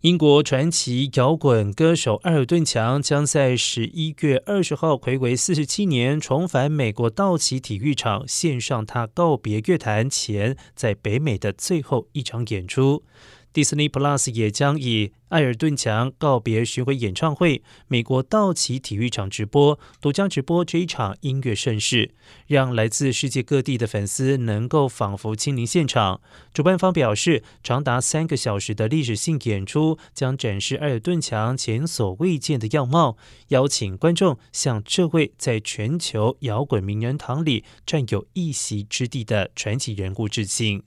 英国传奇摇滚歌手艾尔顿·强将在十一月二十号，回归四十七年，重返美国道奇体育场，献上他告别乐坛前在北美的最后一场演出。Disney Plus 也将以艾尔顿强告别巡回演唱会，美国道奇体育场直播，独家直播这一场音乐盛事，让来自世界各地的粉丝能够仿佛亲临现场。主办方表示，长达三个小时的历史性演出将展示艾尔顿强前所未见的样貌，邀请观众向这位在全球摇滚名人堂里占有一席之地的传奇人物致敬。